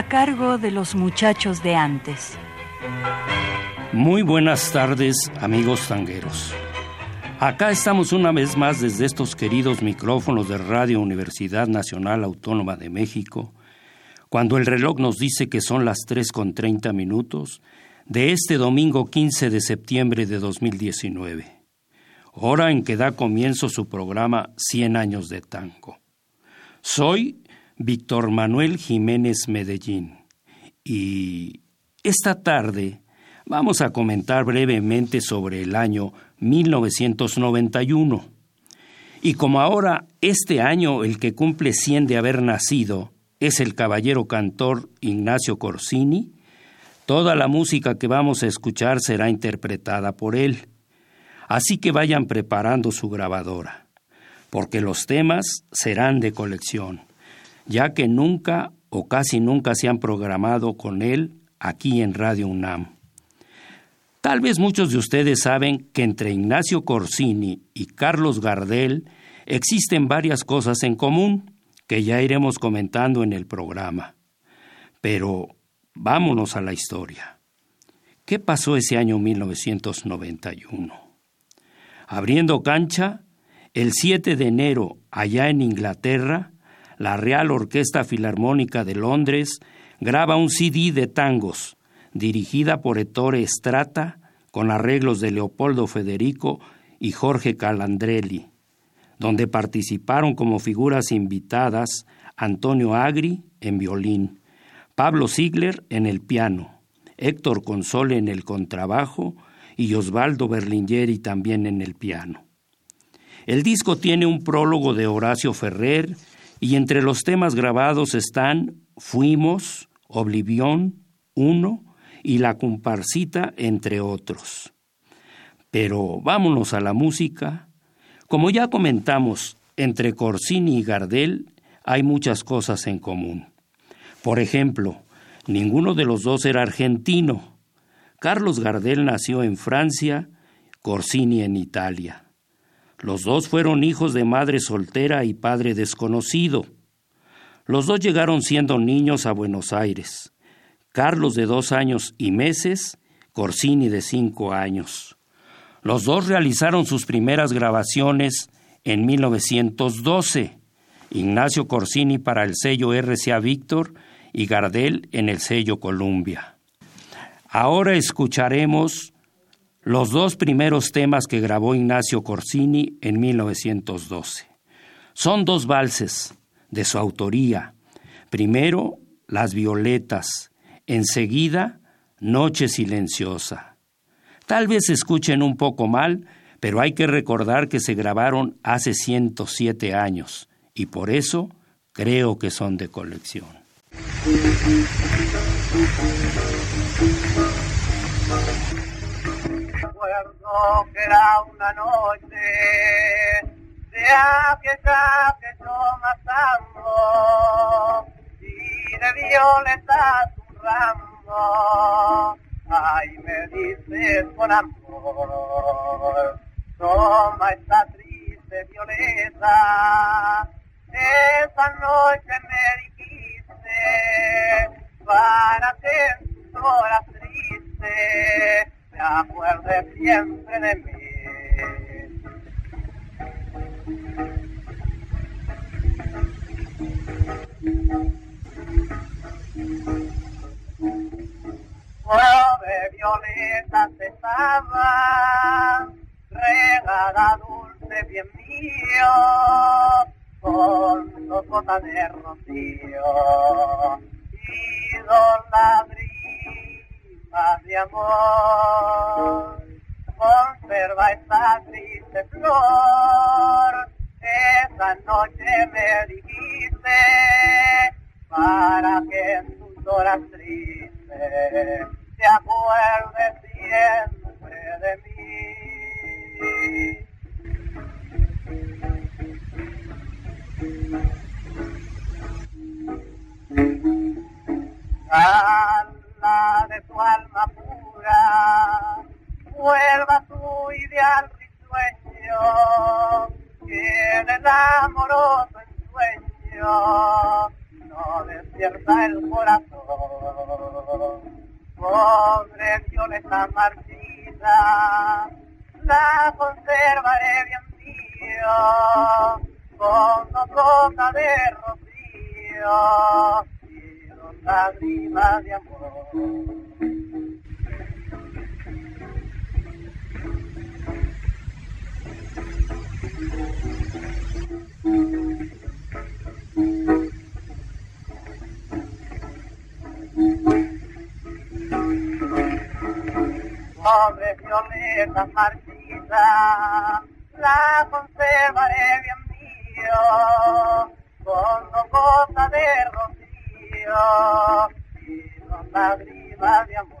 A cargo de los muchachos de antes. Muy buenas tardes, amigos tangueros. Acá estamos una vez más desde estos queridos micrófonos de Radio Universidad Nacional Autónoma de México, cuando el reloj nos dice que son las 3 con 30 minutos de este domingo 15 de septiembre de 2019, hora en que da comienzo su programa 100 años de tango. Soy Víctor Manuel Jiménez Medellín. Y esta tarde vamos a comentar brevemente sobre el año 1991. Y como ahora este año el que cumple 100 de haber nacido es el caballero cantor Ignacio Corsini, toda la música que vamos a escuchar será interpretada por él. Así que vayan preparando su grabadora, porque los temas serán de colección ya que nunca o casi nunca se han programado con él aquí en Radio UNAM. Tal vez muchos de ustedes saben que entre Ignacio Corsini y Carlos Gardel existen varias cosas en común que ya iremos comentando en el programa. Pero vámonos a la historia. ¿Qué pasó ese año 1991? Abriendo cancha, el 7 de enero, allá en Inglaterra, la Real Orquesta Filarmónica de Londres graba un CD de tangos, dirigida por Ettore Strata, con arreglos de Leopoldo Federico y Jorge Calandrelli, donde participaron como figuras invitadas Antonio Agri en violín, Pablo Ziegler en el piano, Héctor Console en el contrabajo y Osvaldo Berlingeri también en el piano. El disco tiene un prólogo de Horacio Ferrer y entre los temas grabados están Fuimos, Oblivión, Uno y La Comparsita, entre otros. Pero vámonos a la música. Como ya comentamos, entre Corsini y Gardel hay muchas cosas en común. Por ejemplo, ninguno de los dos era argentino. Carlos Gardel nació en Francia, Corsini en Italia. Los dos fueron hijos de madre soltera y padre desconocido. Los dos llegaron siendo niños a Buenos Aires. Carlos de dos años y meses, Corsini de cinco años. Los dos realizaron sus primeras grabaciones en 1912. Ignacio Corsini para el sello RCA Víctor y Gardel en el sello Columbia. Ahora escucharemos los dos primeros temas que grabó Ignacio Corsini en 1912. Son dos valses de su autoría. Primero, Las Violetas, enseguida, Noche Silenciosa. Tal vez escuchen un poco mal, pero hay que recordar que se grabaron hace 107 años y por eso creo que son de colección que era una noche de aquella que toma tango y de violetas un ramo. Ay, me dices con amor, toma esta triste violeta. Esa noche me dijiste para en tus se acuerde siempre de mí. de violetas estaba regada dulce bien mío con dos gotas de rocío y dos ladrillas de amor conserva esta triste flor. Esa noche me dijiste para que en tus horas tristes se acuerde siempre de mí. Ala vuelva tu ideal risueño, que en el amoroso ensueño no despierta el corazón. Pobre violeta marchita, la conservaré bien mío, con gotas de rocío y dos lágrimas de amor. Pobre violeta marchita, la conservaré bien mío, con dos gotas de rocío y dos lágrimas de amor.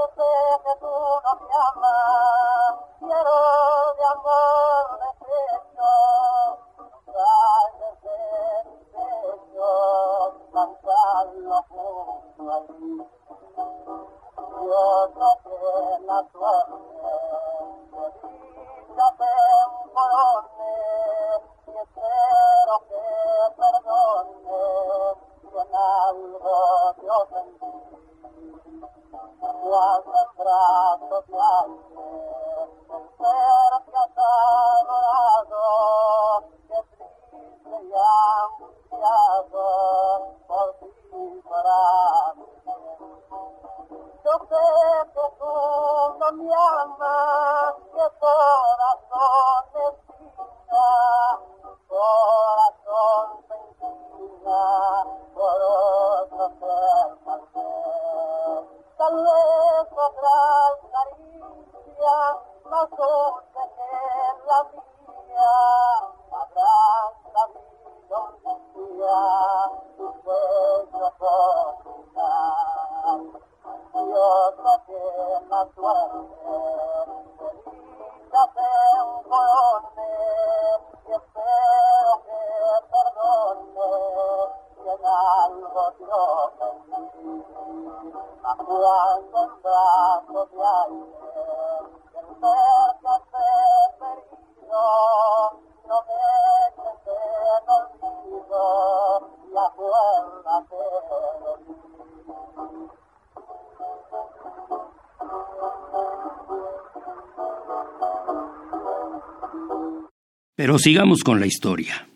Pero sigamos con la historia.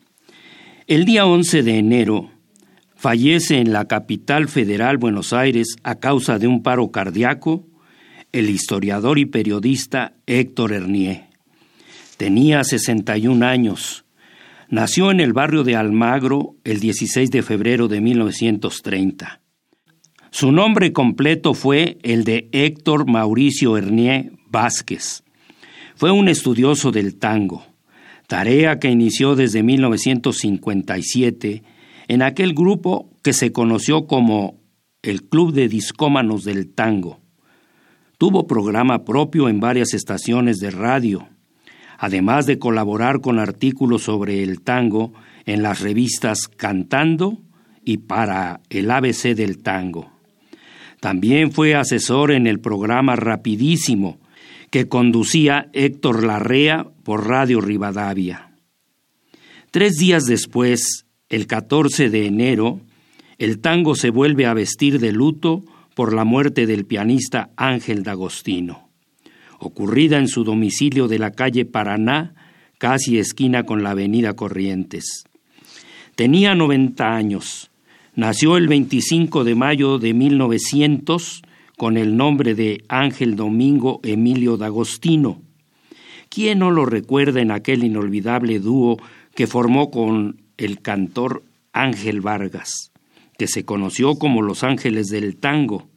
El día 11 de enero fallece en la capital federal Buenos Aires a causa de un paro cardíaco el historiador y periodista Héctor Hernier. Tenía 61 años. Nació en el barrio de Almagro el 16 de febrero de 1930. Su nombre completo fue el de Héctor Mauricio Hernier Vázquez. Fue un estudioso del tango, tarea que inició desde 1957 en aquel grupo que se conoció como el Club de Discómanos del Tango. Tuvo programa propio en varias estaciones de radio, además de colaborar con artículos sobre el tango en las revistas Cantando y para el ABC del Tango. También fue asesor en el programa Rapidísimo, que conducía Héctor Larrea por Radio Rivadavia. Tres días después, el 14 de enero, el tango se vuelve a vestir de luto por la muerte del pianista Ángel D'Agostino, ocurrida en su domicilio de la calle Paraná, casi esquina con la avenida Corrientes. Tenía 90 años. Nació el 25 de mayo de 1900 con el nombre de Ángel Domingo Emilio D'Agostino. ¿Quién no lo recuerda en aquel inolvidable dúo que formó con el cantor Ángel Vargas, que se conoció como Los Ángeles del Tango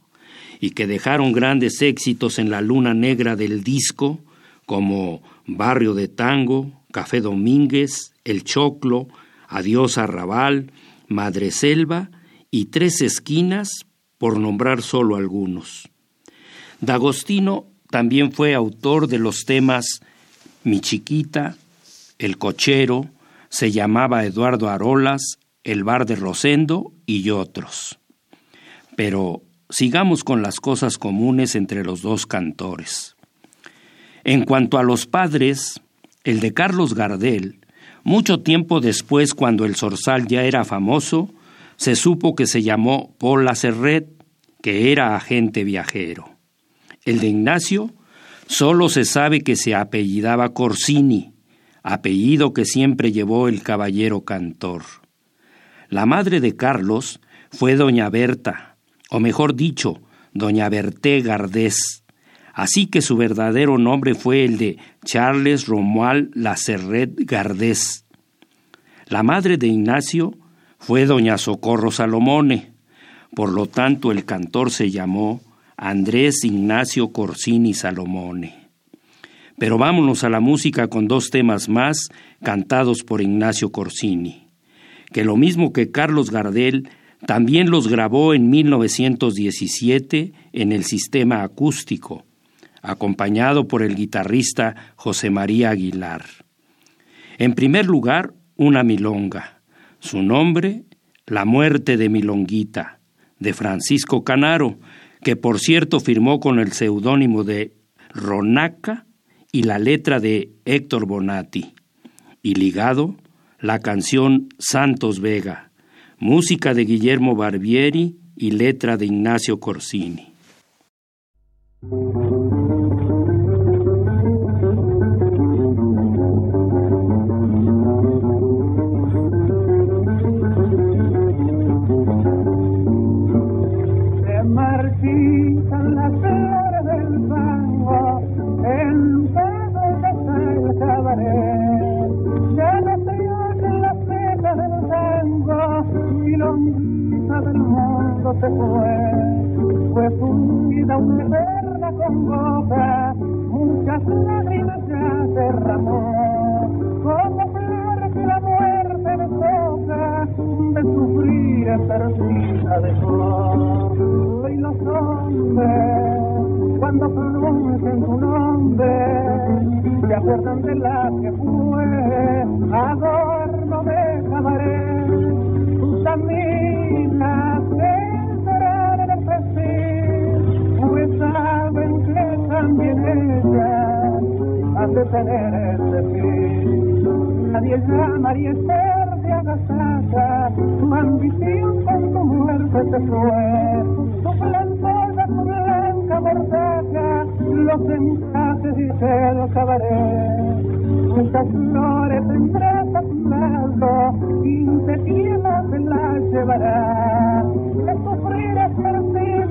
y que dejaron grandes éxitos en la luna negra del disco como Barrio de Tango, Café Domínguez, El Choclo, Adiós Arrabal, Madre Selva y Tres Esquinas, por nombrar solo algunos. D'Agostino también fue autor de los temas Mi Chiquita, El Cochero, se llamaba Eduardo Arolas, El Bar de Rosendo y otros. Pero sigamos con las cosas comunes entre los dos cantores. En cuanto a los padres, el de Carlos Gardel mucho tiempo después, cuando el zorzal ya era famoso, se supo que se llamó Paul Serret, que era agente viajero. El de Ignacio solo se sabe que se apellidaba Corsini, apellido que siempre llevó el caballero cantor. La madre de Carlos fue doña Berta, o mejor dicho, doña Berté Gardés, así que su verdadero nombre fue el de Charles Romuald Lacerret Gardés. La madre de Ignacio fue doña Socorro Salomone, por lo tanto el cantor se llamó Andrés Ignacio Corsini Salomone. Pero vámonos a la música con dos temas más cantados por Ignacio Corsini, que lo mismo que Carlos Gardel también los grabó en 1917 en el sistema acústico, acompañado por el guitarrista José María Aguilar. En primer lugar, una milonga. Su nombre, La muerte de Milonguita, de Francisco Canaro, que por cierto firmó con el seudónimo de Ronaca y la letra de Héctor Bonatti, y ligado la canción Santos Vega, música de Guillermo Barbieri y letra de Ignacio Corsini. Se fue, fundida una eterna congoja, muchas lágrimas ya derramó, como flor que la muerte me toca, de sufrir de dejó. Hoy los hombres, cuando pronuncian tu nombre, se acuerdan de la que fue, adorno tener ese fin. Nadie llamaría ser de agasaca, tu ambición con tu muerte se fue. Tu plantosa, tu blanca mordaza, los encajes y el cabaret. Muchas flores tendrás a tu lado, quince piedras se las llevará. De sufrir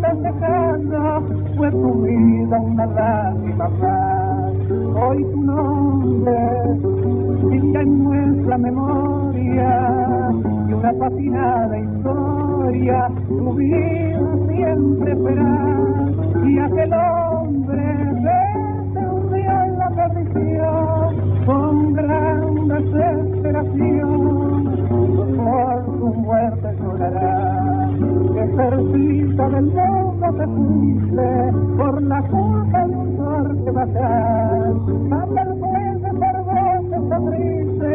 ese caso fue tu vida una lágrima más. Hoy tu nombre sigue en nuestra memoria y una fascinada historia tu vida siempre será. Y aquel hombre se hundió en la perdición con gran desesperación. Por tu muerte llorará ejercita del mundo se cumple por la que matar. Mata el fuerte cerveza, sonrisa,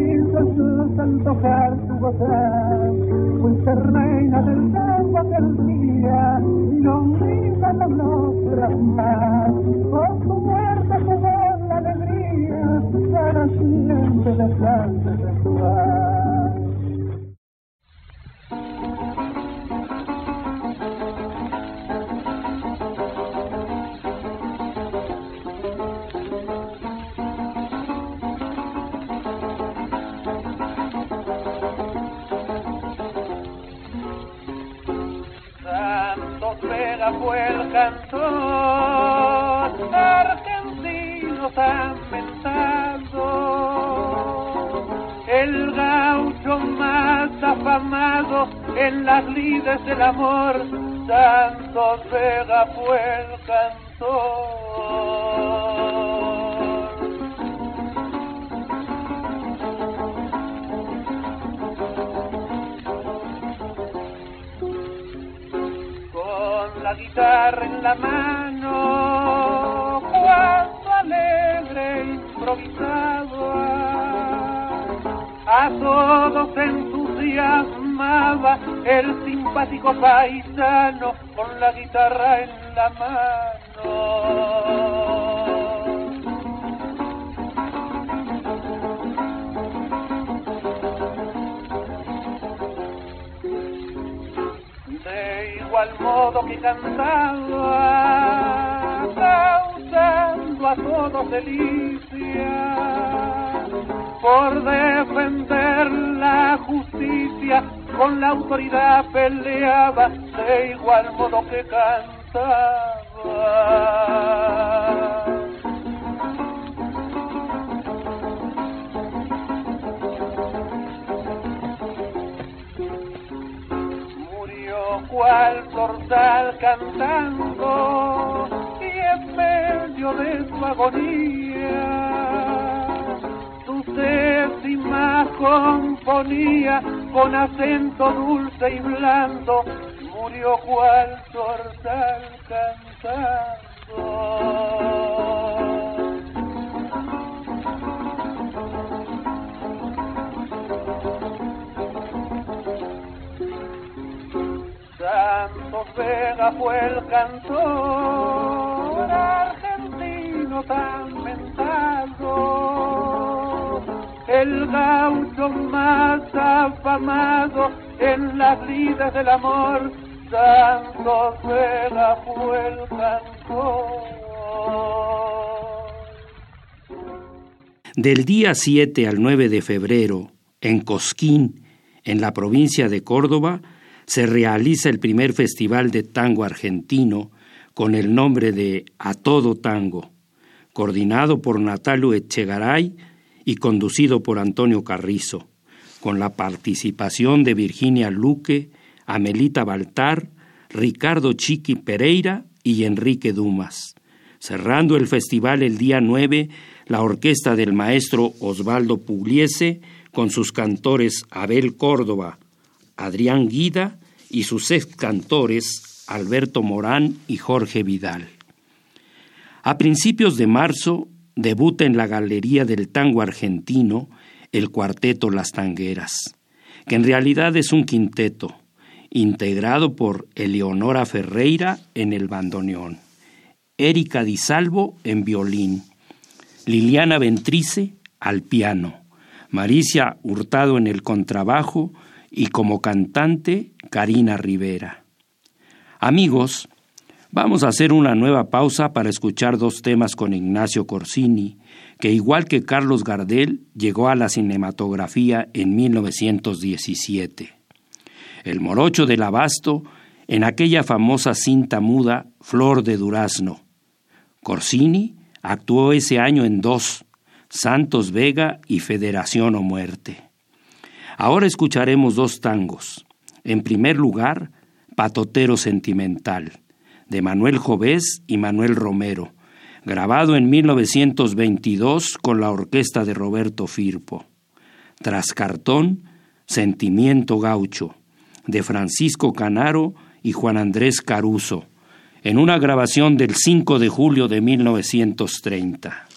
hizo sus antojar tu gozar. Fuiste reina del campo aquel día, y no grita la nuestras más. Con tu muerte se la alegría, para siempre dejarte de jugar. El cantor argentino tan mentado, el gaucho más afamado en las lides del amor. Santos Vega fue el guitarra en la mano, cuando alegre improvisaba, a todos entusiasmaba el simpático paisano con la guitarra en la mano. Igual modo que cantaba, causando a todos delicia, por defender la justicia, con la autoridad peleaba, de igual modo que cantaba. murió cual cantando y en medio de su agonía sus décimas componía con acento dulce y blando murió cual torzal cantando Vega fue el cantor argentino tan mentado, el gaucho más afamado en las lides del amor. Santos Vega fue el cantor. Del día 7 al 9 de febrero, en Cosquín, en la provincia de Córdoba, se realiza el primer festival de tango argentino con el nombre de A Todo Tango, coordinado por Natalio Echegaray y conducido por Antonio Carrizo, con la participación de Virginia Luque, Amelita Baltar, Ricardo Chiqui Pereira y Enrique Dumas. Cerrando el festival el día 9, la orquesta del maestro Osvaldo Pugliese, con sus cantores Abel Córdoba, Adrián Guida y sus ex cantores Alberto Morán y Jorge Vidal. A principios de marzo debuta en la Galería del Tango Argentino el cuarteto Las Tangueras, que en realidad es un quinteto, integrado por Eleonora Ferreira en el bandoneón, Erika Di Salvo en violín, Liliana Ventrice al piano, Maricia Hurtado en el contrabajo y como cantante Karina Rivera. Amigos, vamos a hacer una nueva pausa para escuchar dos temas con Ignacio Corsini, que igual que Carlos Gardel llegó a la cinematografía en 1917. El morocho del abasto en aquella famosa cinta muda Flor de Durazno. Corsini actuó ese año en dos, Santos Vega y Federación o Muerte. Ahora escucharemos dos tangos. En primer lugar, Patotero Sentimental, de Manuel Jovés y Manuel Romero, grabado en 1922 con la orquesta de Roberto Firpo. Tras cartón, Sentimiento Gaucho, de Francisco Canaro y Juan Andrés Caruso, en una grabación del 5 de julio de 1930.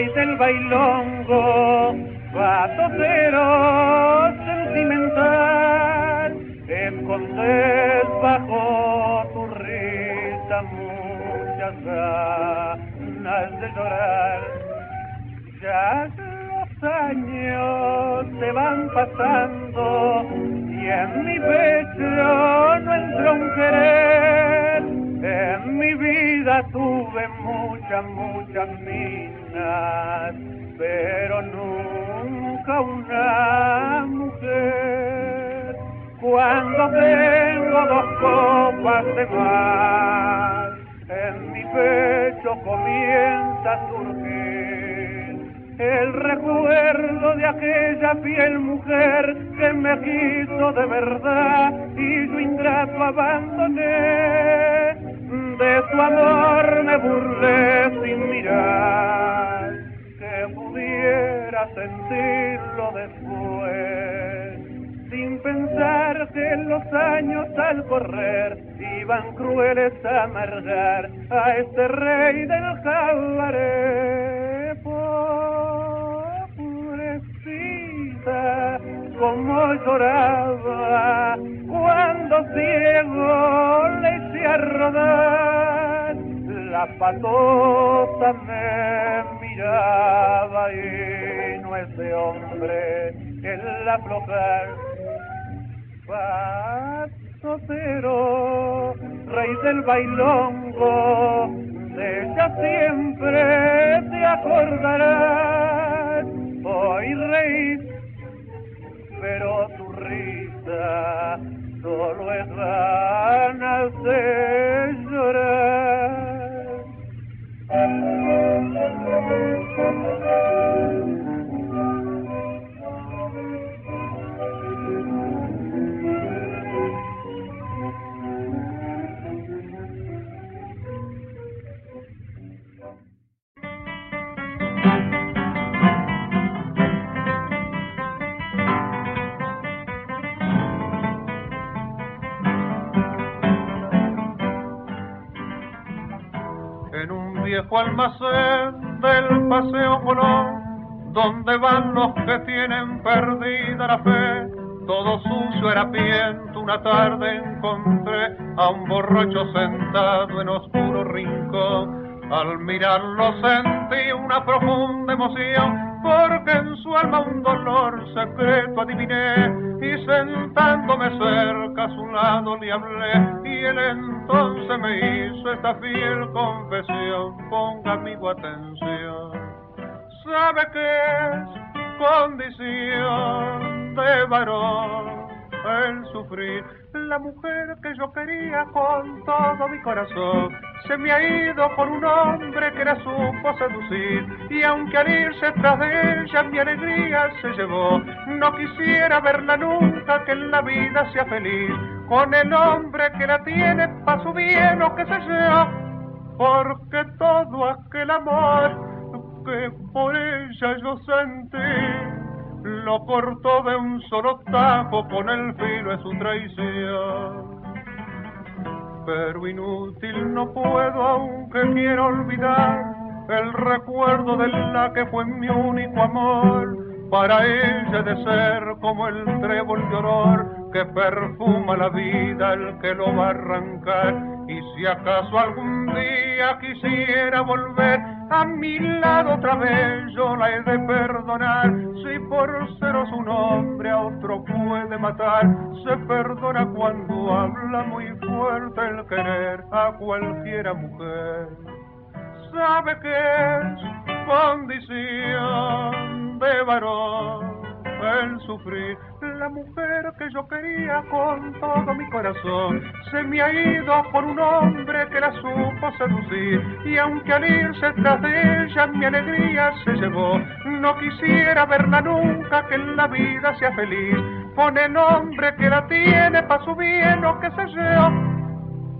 Rey del bailongo, patotero sentimental, escondes bajo tu risa muchas ganas de llorar. Ya los años se van pasando y en mi pecho no entra un querer. En mi vida tuve muchas, muchas pero nunca una mujer. Cuando tengo dos copas de mar, en mi pecho comienza a surgir el recuerdo de aquella fiel mujer que me quiso de verdad y yo ingrato abandoné. Sentirlo después, sin pensar que los años al correr iban crueles a amargar a este rey del cabaret. Pobrecita, como lloraba cuando ciego le hice a rodar. La patota me miraba y no es de hombre el aflojar. Patotero, rey del bailongo, de ella siempre te acordarás. Hoy rey, pero tu risa solo es ganas de llorar. Viejo almacén del Paseo Colón, donde van los que tienen perdida la fe. Todo sucio harapiento, una tarde encontré a un borracho sentado en oscuro rincón. Al mirarlo sentí una profunda emoción, porque en su alma un dolor secreto adiviné. Y sentándome cerca a su lado le hablé, y él entonces me hizo esta fiel confesión. Ponga amigo atención, sabe que es condición de varón el sufrir. La mujer que yo quería con todo mi corazón se me ha ido por un hombre que la supo seducir. Y aunque al irse tras de ella mi alegría se llevó, no quisiera verla nunca que en la vida sea feliz con el hombre que la tiene pa' su bien o qué sé yo. Porque todo aquel amor que por ella yo sentí lo cortó de un solo tajo con el filo de su traición. Pero inútil no puedo, aunque quiero olvidar el recuerdo de la que fue mi único amor. Para ella de ser como el trébol de olor que perfuma la vida el que lo va a arrancar. Y si acaso algún día quisiera volver a mi lado otra vez, yo la he de perdonar. Si por seros un hombre a otro puede matar, se perdona cuando habla muy fuerte el querer a cualquiera mujer. Sabe que es condición de varón el sufrir. La mujer que yo quería con todo mi corazón se me ha ido por un hombre que la supo seducir. Y aunque al irse tras de ella mi alegría se llevó, no quisiera verla nunca que en la vida sea feliz. Con el hombre que la tiene pa' su bien o qué sé yo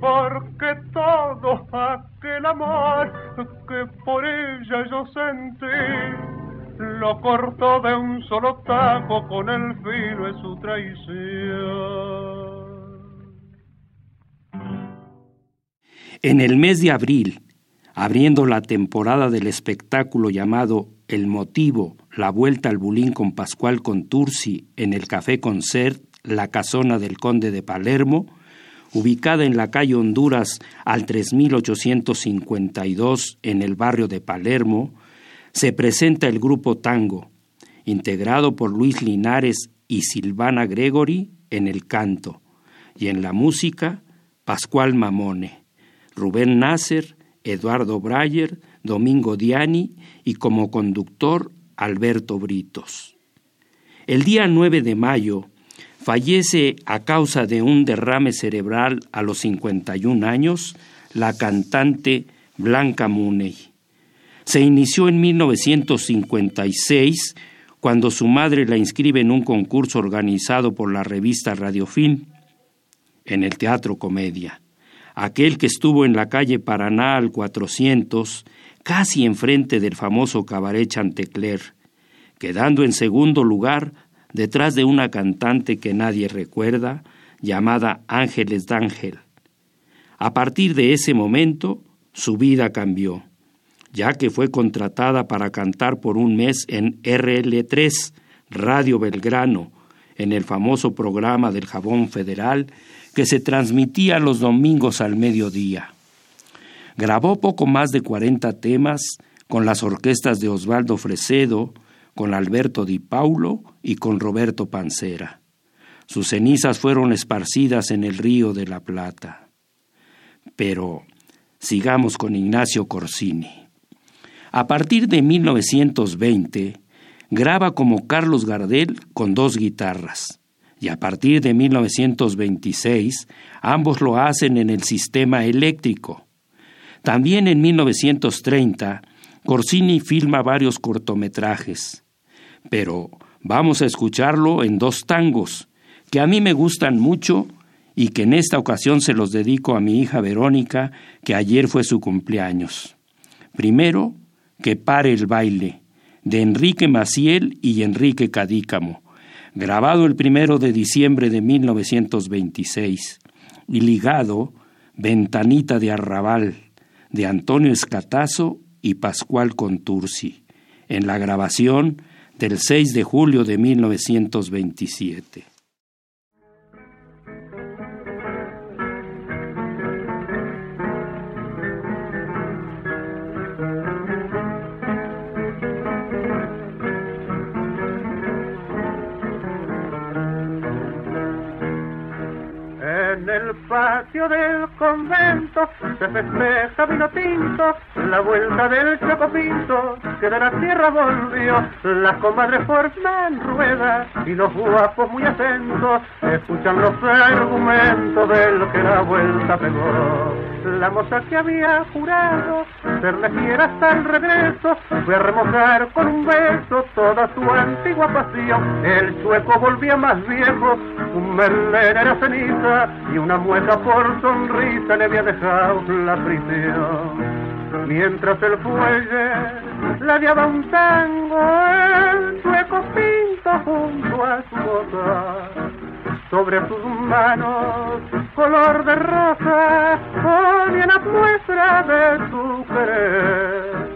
porque todo aquel amor que por ella yo sentí lo cortó de un solo tajo con el filo de su traición. En el mes de abril, abriendo la temporada del espectáculo llamado El Motivo, la vuelta al Bulín con Pascual Contursi en el Café Concert, la casona del Conde de Palermo, ubicada en la calle Honduras al 3852 en el barrio de Palermo, se presenta el grupo Tango, integrado por Luis Linares y Silvana Gregory en el canto, y en la música Pascual Mamone, Rubén Nasser, Eduardo Breyer, Domingo Diani y como conductor Alberto Britos. El día 9 de mayo fallece a causa de un derrame cerebral a los 51 años la cantante Blanca Muney. Se inició en 1956 cuando su madre la inscribe en un concurso organizado por la revista Radiofilm en el Teatro Comedia, aquel que estuvo en la calle Paraná al 400, casi enfrente del famoso cabaret Chantecler, quedando en segundo lugar detrás de una cantante que nadie recuerda, llamada Ángeles d'Ángel. A partir de ese momento, su vida cambió, ya que fue contratada para cantar por un mes en RL3, Radio Belgrano, en el famoso programa del Jabón Federal que se transmitía los domingos al mediodía. Grabó poco más de 40 temas con las orquestas de Osvaldo Fresedo, con Alberto Di Paulo y con Roberto Pancera. Sus cenizas fueron esparcidas en el río de la Plata. Pero sigamos con Ignacio Corsini. A partir de 1920, graba como Carlos Gardel con dos guitarras, y a partir de 1926 ambos lo hacen en el sistema eléctrico. También en 1930 Corsini filma varios cortometrajes, pero vamos a escucharlo en dos tangos que a mí me gustan mucho y que en esta ocasión se los dedico a mi hija Verónica, que ayer fue su cumpleaños. Primero, Que pare el baile, de Enrique Maciel y Enrique Cadícamo, grabado el primero de diciembre de 1926, y ligado Ventanita de Arrabal, de Antonio Escatazo y Pascual Contursi, en la grabación del 6 de julio de 1927. Patio del convento se festeja vino tinto, la vuelta del chocopinto que de la tierra volvió, las comadres forman ruedas y los guapos muy atentos escuchan los argumentos del que la vuelta pegó. La moza que había jurado serle fiera hasta el regreso fue a remojar con un beso toda su antigua pasión. El sueco volvía más viejo, un merler era ceniza y una mueca por sonrisa le había dejado la prisión. Mientras el fuelle ladeaba un tango, el sueco pinto junto a su boca. Sobre sus manos, color de rosa, ponía la muestra de su querer.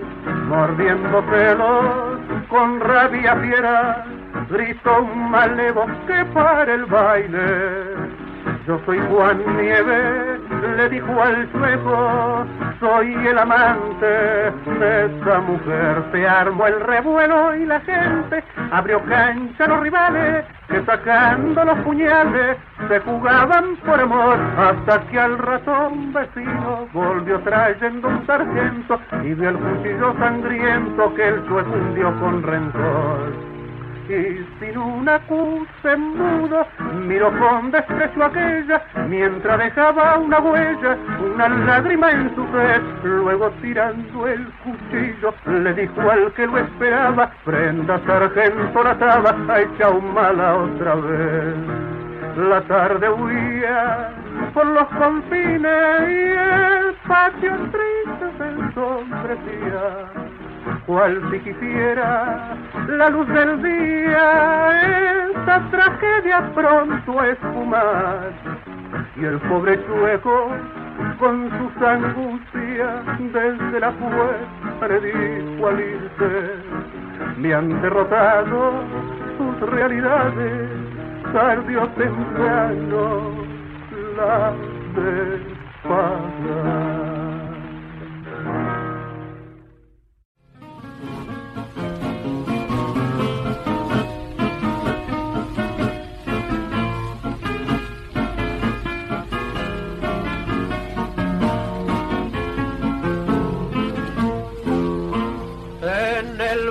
Mordiendo pelos, con rabia fiera, gritó un malevo que para el baile yo soy Juan Nieves, le dijo al sueco, soy el amante de esa mujer. Se armó el revuelo y la gente abrió cancha a los rivales que sacando los puñales se jugaban por amor hasta que al ratón vecino volvió trayendo un sargento y vio el cuchillo sangriento que el sueco hundió con rencor y sin una acusa mudo miró con desprecio aquella mientras dejaba una huella, una lágrima en su sed. Luego tirando el cuchillo le dijo al que lo esperaba, prenda sargento la taba, echado mala otra vez. La tarde huía por los confines y el patio triste se ensombrecía cual si quisiera la luz del día esta tragedia pronto a espumar y el pobre chueco con sus angustias desde la puerta le dijo al irse, me han derrotado sus realidades, tarde o temprano la de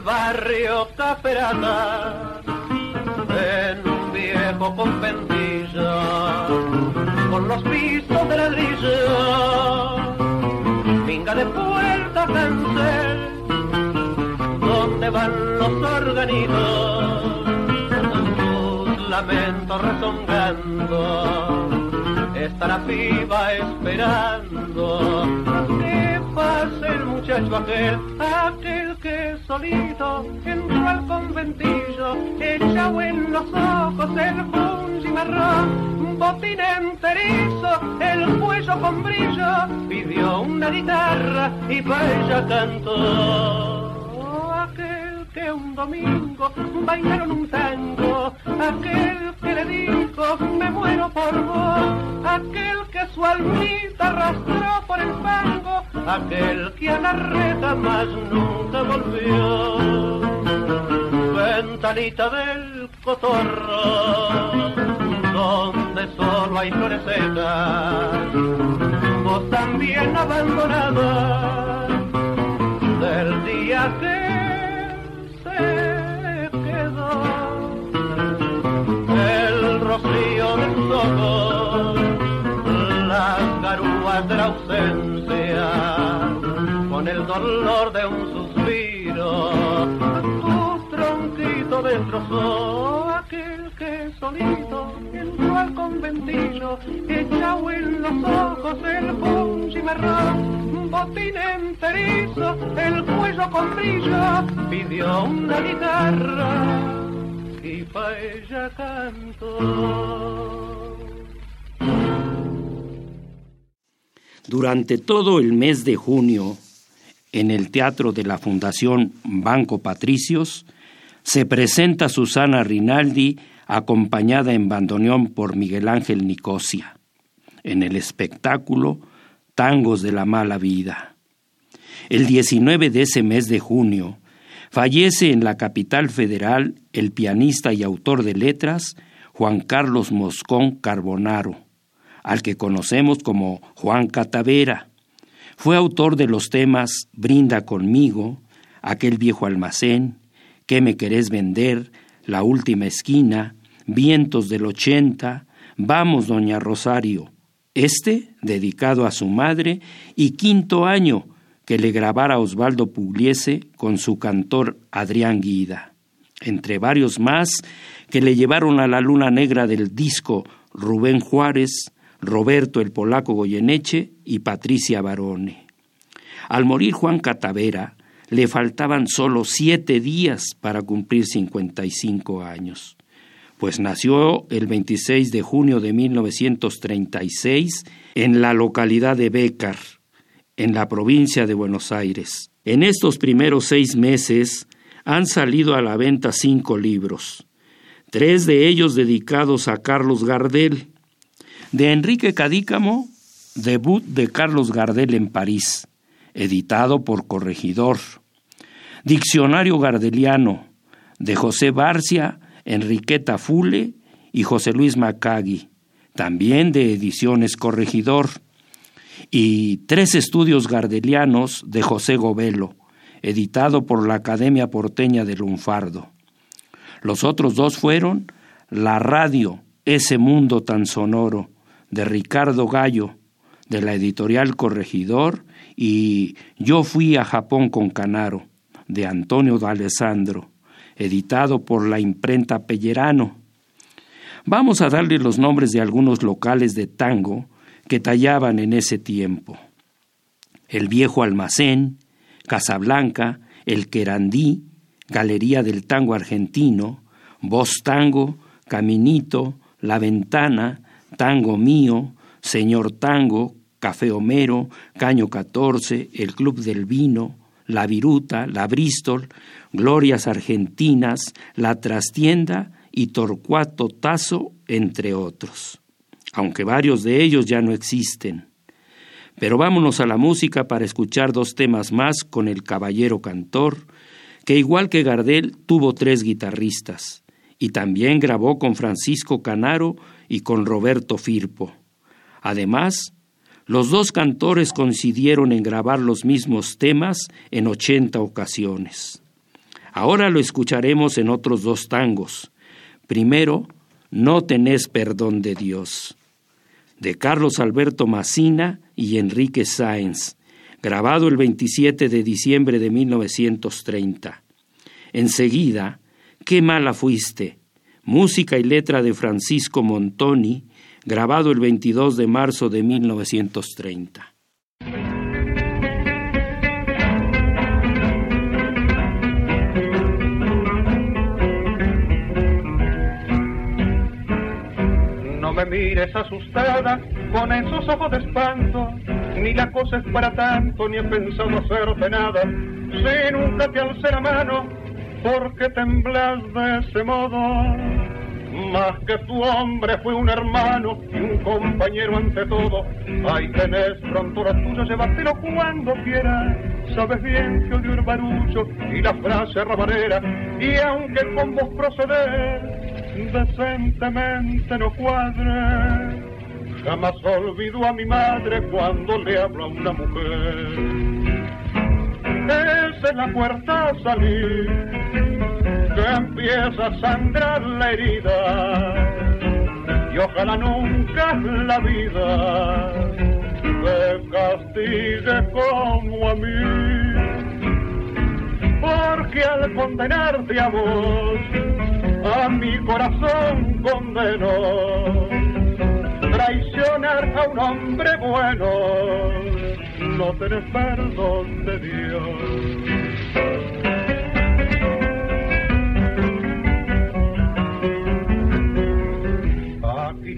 barrio Caperata, en un viejo conventillo, con los pisos de ladrillo, finga de puerta cancel, donde van los organitos, sus lamentos rezongando, estará viva esperando pase el muchacho aquel, aquel que solito entró al conventillo, echado en los ojos el marrón un botín enterizo, el cuello con brillo, pidió una guitarra y para ella cantó. Aquel que un domingo bailaron un tango, aquel que le dijo me muero por vos, aquel que su almita arrastró aquel que a la reta más nunca volvió. Ventanita del cotorro donde solo hay flores secas, vos también abandonada del día que se quedó el rocío del ojos, las garúas de ausencia, con el dolor de un suspiro, tu tronquito destrozó aquel que solito entró al conventillo, echado en los ojos el marrón, botín enterizo, el cuello con brillo, pidió una guitarra y pa' ella cantó. Durante todo el mes de junio, en el Teatro de la Fundación Banco Patricios, se presenta Susana Rinaldi acompañada en bandoneón por Miguel Ángel Nicosia, en el espectáculo Tangos de la Mala Vida. El 19 de ese mes de junio fallece en la capital federal el pianista y autor de letras Juan Carlos Moscón Carbonaro, al que conocemos como Juan Catavera. Fue autor de los temas Brinda conmigo, Aquel viejo almacén, ¿Qué me querés vender? La última esquina, Vientos del ochenta, Vamos, doña Rosario. Este, dedicado a su madre, y quinto año que le grabara Osvaldo Pugliese con su cantor Adrián Guida, entre varios más que le llevaron a la luna negra del disco Rubén Juárez, Roberto el Polaco Goyeneche y Patricia Barone. Al morir Juan Catavera, le faltaban solo siete días para cumplir 55 años, pues nació el 26 de junio de 1936 en la localidad de Bécar, en la provincia de Buenos Aires. En estos primeros seis meses han salido a la venta cinco libros, tres de ellos dedicados a Carlos Gardel. De Enrique Cadícamo, debut de Carlos Gardel en París, editado por Corregidor. Diccionario Gardeliano de José Barcia, Enriqueta Fule y José Luis Macagui, también de Ediciones Corregidor, y Tres Estudios Gardelianos de José Govelo, editado por la Academia Porteña de Lunfardo. Los otros dos fueron La Radio, ese mundo tan sonoro, de Ricardo Gallo, de la editorial Corregidor, y Yo fui a Japón con Canaro, de Antonio D'Alessandro, editado por la imprenta Pellerano. Vamos a darle los nombres de algunos locales de tango que tallaban en ese tiempo. El Viejo Almacén, Casablanca, El Querandí, Galería del Tango Argentino, Voz Tango, Caminito, La Ventana, Tango Mío, Señor Tango, Café Homero, Caño 14, el Club del Vino, La Viruta, La Bristol, Glorias Argentinas, La Trastienda y Torcuato Tazo, entre otros, aunque varios de ellos ya no existen. Pero vámonos a la música para escuchar dos temas más con el caballero cantor, que igual que Gardel tuvo tres guitarristas, y también grabó con Francisco Canaro y con Roberto Firpo. Además, los dos cantores coincidieron en grabar los mismos temas en ochenta ocasiones. Ahora lo escucharemos en otros dos tangos. Primero, No tenés perdón de Dios, de Carlos Alberto Macina y Enrique Sáenz, grabado el 27 de diciembre de 1930. Enseguida, Qué mala fuiste, música y letra de Francisco Montoni, grabado el 22 de marzo de 1930. No me mires asustada con esos ojos de espanto, ni la cosa es para tanto, ni he pensado hacerte nada. Si nunca te alcé la mano, porque temblas de ese modo? Más que tu hombre fue un hermano y un compañero ante todo. Ahí tenés pronto lo tuyo, llévatelo cuando quieras. Sabes bien que odio el barullo y la frase rabanera. Y aunque con vos proceder decentemente no cuadre, jamás olvido a mi madre cuando le hablo a una mujer. Es en la puerta a salir que empieza a sangrar la herida y ojalá nunca la vida te castigue como a mí. Porque al condenarte a vos a mi corazón condenó traicionar a un hombre bueno no tenés perdón de Dios.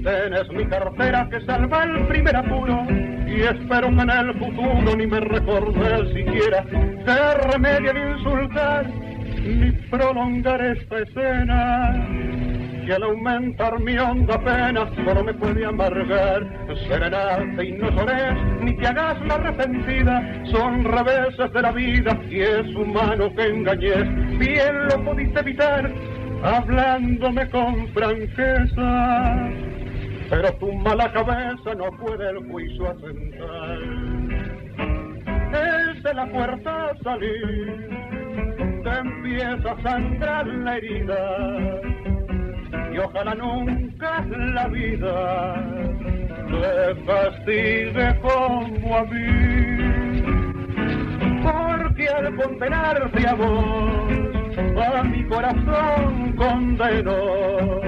Tienes mi cartera que salva el primer apuro y espero que en el futuro ni me recordes siquiera que remedie el insultar ni prolongar esta escena y al aumentar mi honda pena solo me puede amargar. Serenate y no llores ni te hagas la arrepentida. Son reveses de la vida y es humano que engañes. Bien lo pudiste evitar hablándome con franqueza. Pero tu mala cabeza no puede el juicio asentar. Es de la puerta salir, te empieza a sangrar la herida, y ojalá nunca la vida te castigue como a mí, porque al condenarte a vos, a mi corazón condenó.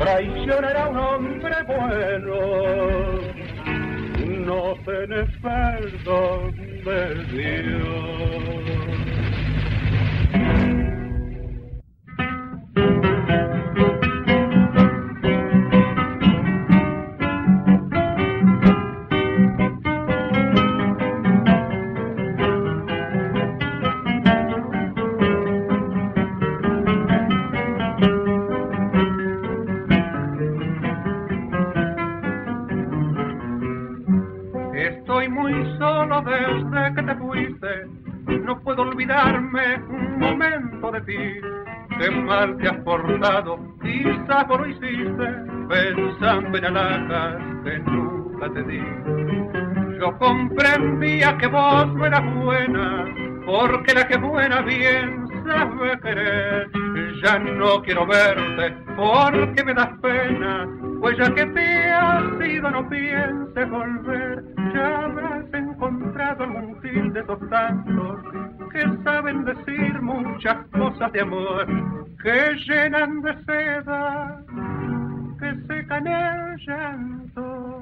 Traicionar a un hombre bueno, no tenés perdón de Dios. Mal te has portado, quizás por lo hiciste, pensando en alhajas que nunca te di. Yo comprendía que vos no eras buena, porque la que buena bien sabe querer. Ya no quiero verte, porque me das pena, pues ya que te has ido no pienses volver. Ya habrás encontrado algún fin de esos tantos que saben decir muchas cosas de amor, que llenan de seda, que secan el llanto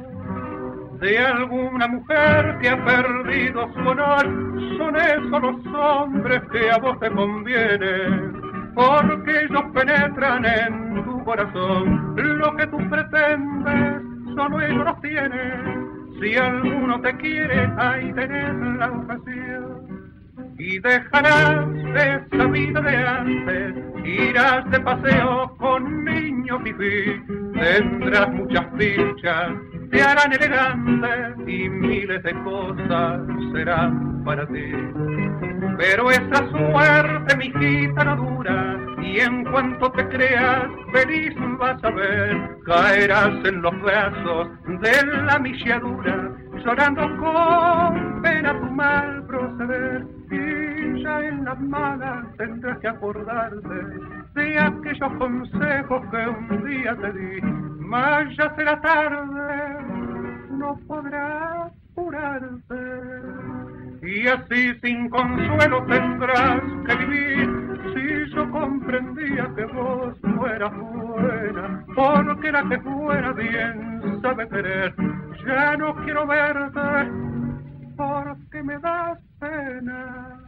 de alguna mujer que ha perdido su honor. Son esos los hombres que a vos te convienen, porque ellos penetran en tu corazón. Lo que tú pretendes, solo ellos los tienen Si alguno te quiere, ahí tenés la ocasión. Y dejarás esa vida de antes, irás de paseo con niño fifí, tendrás muchas fichas, te harán elegante y miles de cosas serán para ti. Pero esa suerte, mi hijita, no dura, y en cuanto te creas feliz vas a ver, caerás en los brazos de la milladura, llorando con pena tu mal proceder. Y ya en las malas tendrás que acordarte de aquellos consejos que un día te di, mas ya será tarde, no podrás curarte. Y así sin consuelo tendrás que vivir yo comprendía que vos no eras buena, porque la que fuera bien sabe querer, ya no quiero verte, porque me das pena,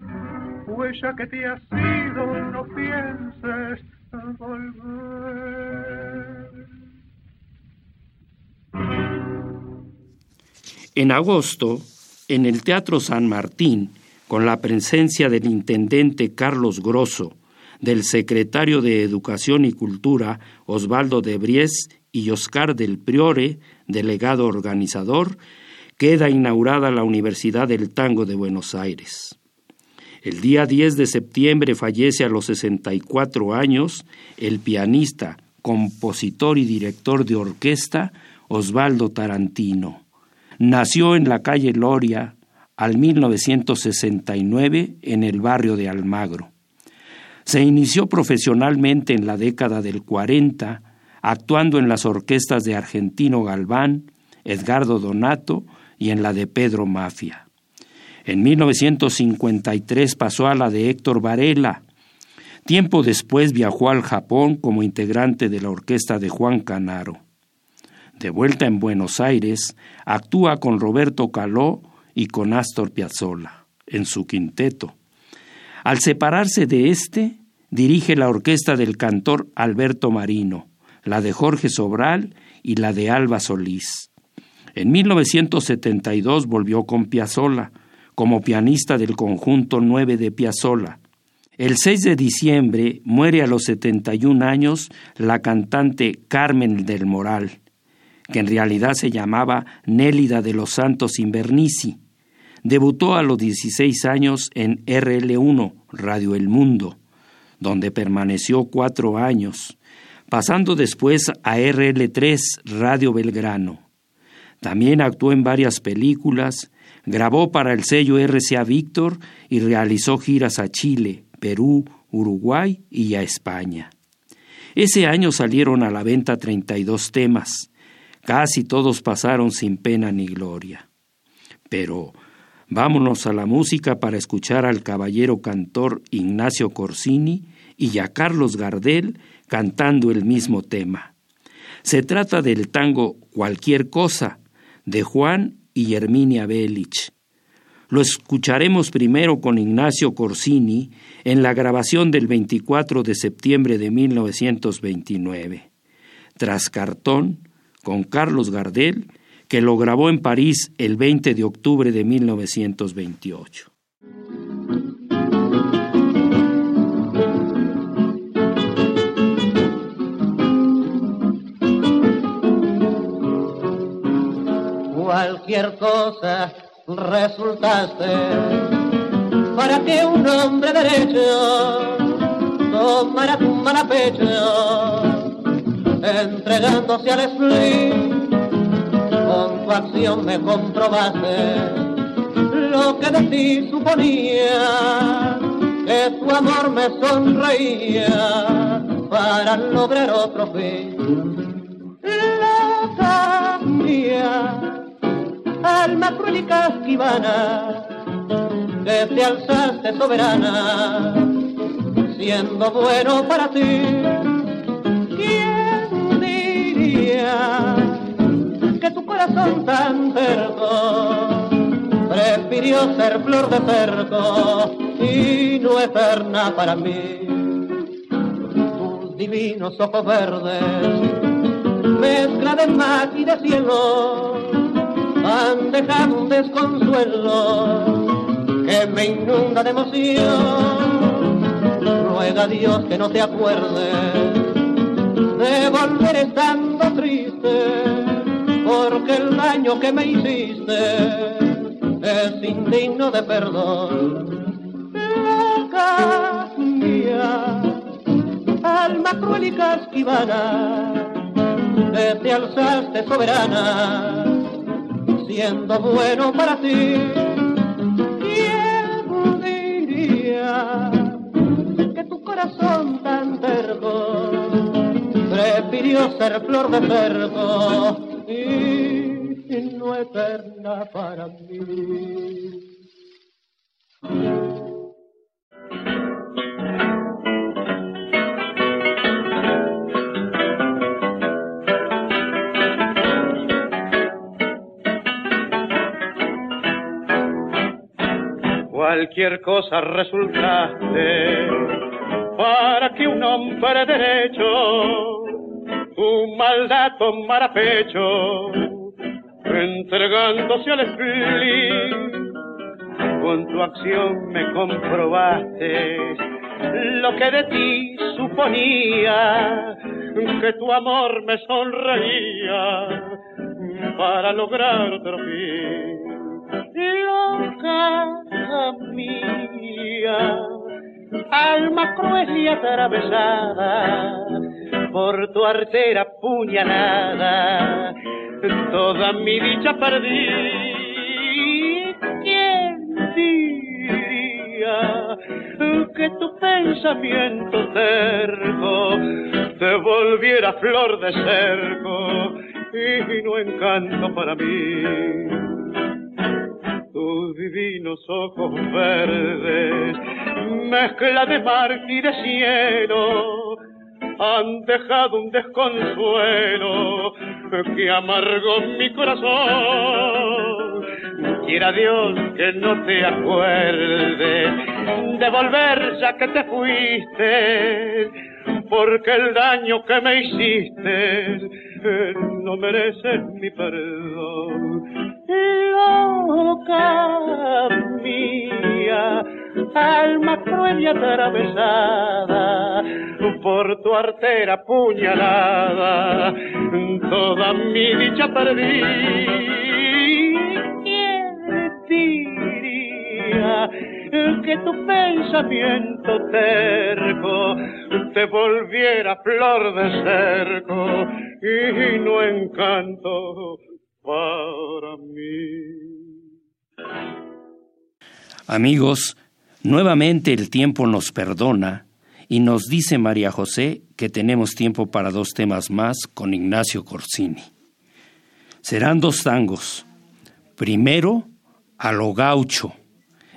pues ya que te has ido no pienses volver. En agosto, en el Teatro San Martín, con la presencia del intendente Carlos Grosso, del secretario de Educación y Cultura Osvaldo de Bries y Oscar del Priore, delegado organizador, queda inaugurada la Universidad del Tango de Buenos Aires. El día 10 de septiembre fallece a los 64 años el pianista, compositor y director de orquesta Osvaldo Tarantino. Nació en la calle Loria al 1969 en el barrio de Almagro. Se inició profesionalmente en la década del 40, actuando en las orquestas de Argentino Galván, Edgardo Donato y en la de Pedro Mafia. En 1953 pasó a la de Héctor Varela. Tiempo después viajó al Japón como integrante de la orquesta de Juan Canaro. De vuelta en Buenos Aires, actúa con Roberto Caló y con Astor Piazzolla en su quinteto. Al separarse de este, dirige la orquesta del cantor Alberto Marino, la de Jorge Sobral y la de Alba Solís. En 1972 volvió con Piazzolla, como pianista del conjunto 9 de Piazzolla. El 6 de diciembre muere a los 71 años la cantante Carmen del Moral, que en realidad se llamaba Nélida de los Santos Invernici. Debutó a los 16 años en RL1, Radio El Mundo, donde permaneció cuatro años, pasando después a RL3, Radio Belgrano. También actuó en varias películas, grabó para el sello RCA Víctor y realizó giras a Chile, Perú, Uruguay y a España. Ese año salieron a la venta 32 temas, Casi todos pasaron sin pena ni gloria. Pero vámonos a la música para escuchar al caballero cantor Ignacio Corsini y a Carlos Gardel cantando el mismo tema. Se trata del tango Cualquier cosa de Juan y Herminia Belich. Lo escucharemos primero con Ignacio Corsini en la grabación del 24 de septiembre de 1929. Tras cartón, con Carlos Gardel, que lo grabó en París el 20 de octubre de 1928. Cualquier cosa resultaste para que un hombre derecho tomara tu mala pecho entregándose al split. Me comprobaste lo que de ti suponía, que tu amor me sonreía para lograr otro fin. La mía, alma cruel y casquivana, que te alzaste soberana, siendo bueno para ti tu corazón tan terco prefirió ser flor de cerco y no eterna para mí. Tus divinos ojos verdes, mezcla de mar y de cielo, han dejado un desconsuelo que me inunda de emoción. Ruega a Dios que no te acuerde de volver estando triste, porque el daño que me hiciste es indigno de perdón. Loca mía, alma cruel y casquivana, que te alzaste soberana, siendo bueno para ti. ¿Quién diría que tu corazón tan terco prefirió ser flor de cerco y no eterna para mí? Cualquier cosa resultaste para que un hombre derecho tu maldad tomara pecho, entregándose al spleen. Con tu acción me comprobaste lo que de ti suponía, que tu amor me sonreía para lograr otro fin. Loca mía, alma cruel y atravesada por tu artera puñalada, toda mi dicha perdí. ¿Quién diría que tu pensamiento terco te volviera flor de cerco y no encanto para mí? Tus divinos ojos verdes, mezcla de mar y de cielo, han dejado un desconsuelo que amargó mi corazón. Quiera Dios que no te acuerdes de volver ya que te fuiste, porque el daño que me hiciste no merece mi perdón. Loca mía, alma cruel y atravesada por tu artera puñalada, toda mi dicha perdí. ¿Quién diría que tu pensamiento terco te volviera flor de cerco y no encanto para mí. Amigos, nuevamente el tiempo nos perdona y nos dice María José que tenemos tiempo para dos temas más con Ignacio Corsini. Serán dos tangos. Primero, a lo gaucho.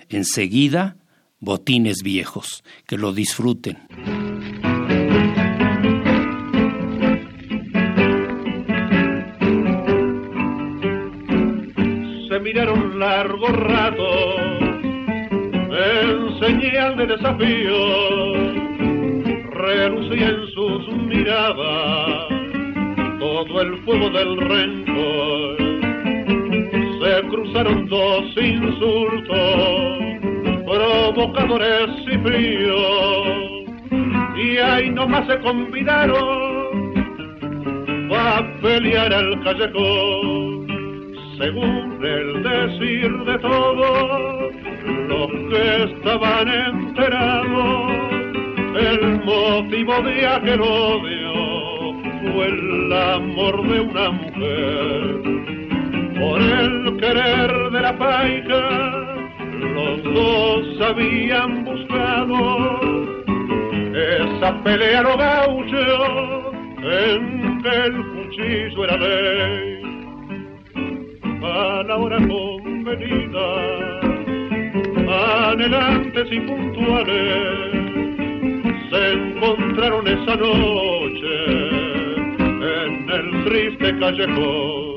Enseguida, botines viejos. Que lo disfruten. Largo rato en señal de desafío, relucía en sus miradas todo el fuego del rencor. Se cruzaron dos insultos, provocadores y fríos, y ahí nomás se convidaron a pelear al callejón según el decir de todos los que estaban enterados, el motivo de aquel odio fue el amor de una mujer. Por el querer de la paika, los dos habían buscado esa pelea lo gaucho en que el cuchillo era ley a la hora convenida, anhelantes y puntuales, se encontraron esa noche en el triste callejón,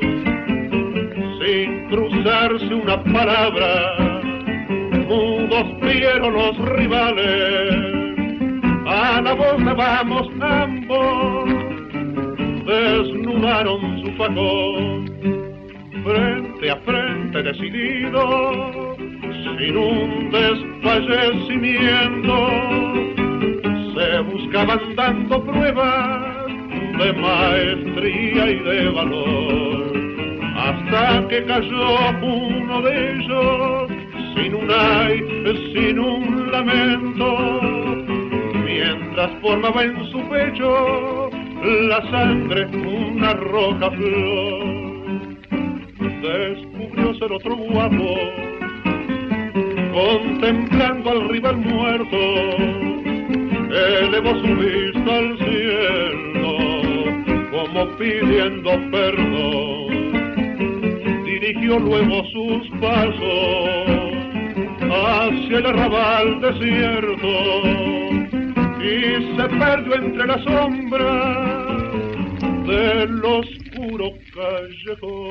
sin cruzarse una palabra, mudos vieron los rivales, a la de vamos ambos, desnudaron su facón frente a frente decidido, sin un desfallecimiento, se buscaban dando pruebas de maestría y de valor, hasta que cayó uno de ellos sin un ay, sin un lamento, mientras formaba en su pecho la sangre una roja flor. Descubrió ser otro guapo, contemplando al rival muerto, elevó su vista al cielo, como pidiendo perdón. Dirigió luego sus pasos hacia el arrabal desierto y se perdió entre la sombra del oscuro.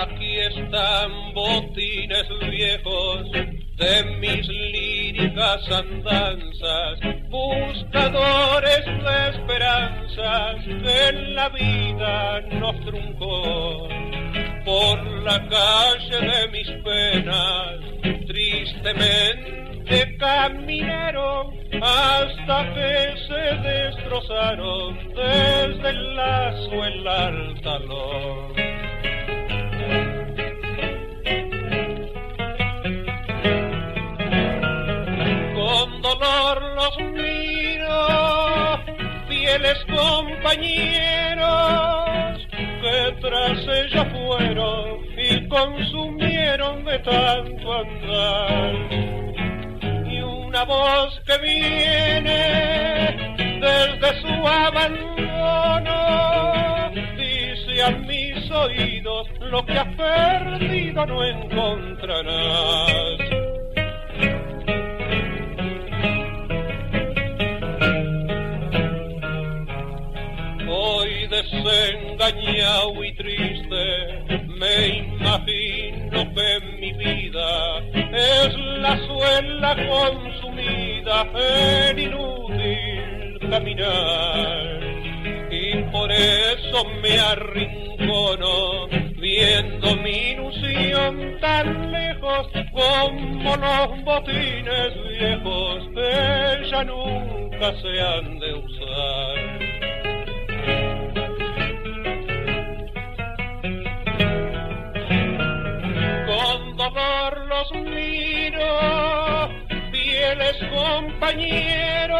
Aquí están botines viejos de mis líricas andanzas, buscadores de esperanzas que en la vida nos truncó. Por la calle de mis penas, tristemente caminaron hasta que se destrozaron desde el lazo el altalón. dolor los miro, fieles compañeros, que tras ella fueron y consumieron de tanto andar. Y una voz que viene desde su abandono, dice a mis oídos, lo que has perdido no encontrarás desengañado y triste, me imagino que mi vida es la suela consumida en inútil caminar. Y por eso me arrincono, viendo mi ilusión tan lejos como los botines viejos que ya nunca se han de usar. Los miro, fieles compañeros,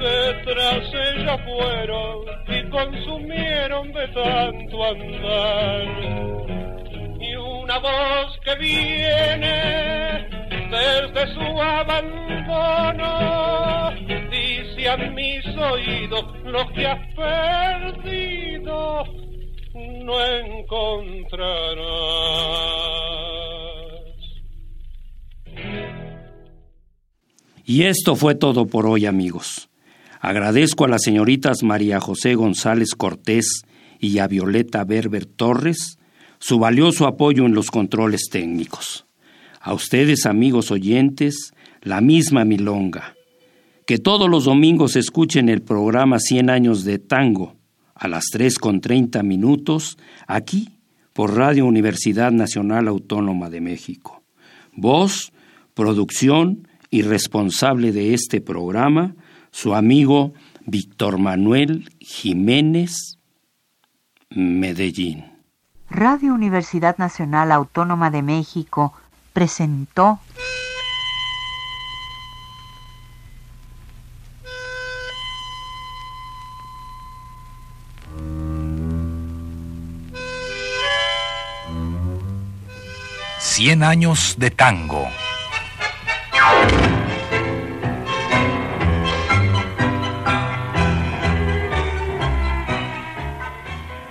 que tras ella fueron y consumieron de tanto andar. Y una voz que viene desde su abandono, dice a mis oídos lo que has perdido no encontrarás. Y esto fue todo por hoy, amigos. Agradezco a las señoritas María José González Cortés y a Violeta Berber Torres su valioso apoyo en los controles técnicos. A ustedes, amigos oyentes, la misma milonga. Que todos los domingos escuchen el programa Cien años de tango a las 3 con 30 minutos aquí por Radio Universidad Nacional Autónoma de México. Voz, producción y responsable de este programa, su amigo Víctor Manuel Jiménez Medellín. Radio Universidad Nacional Autónoma de México presentó Cien años de tango.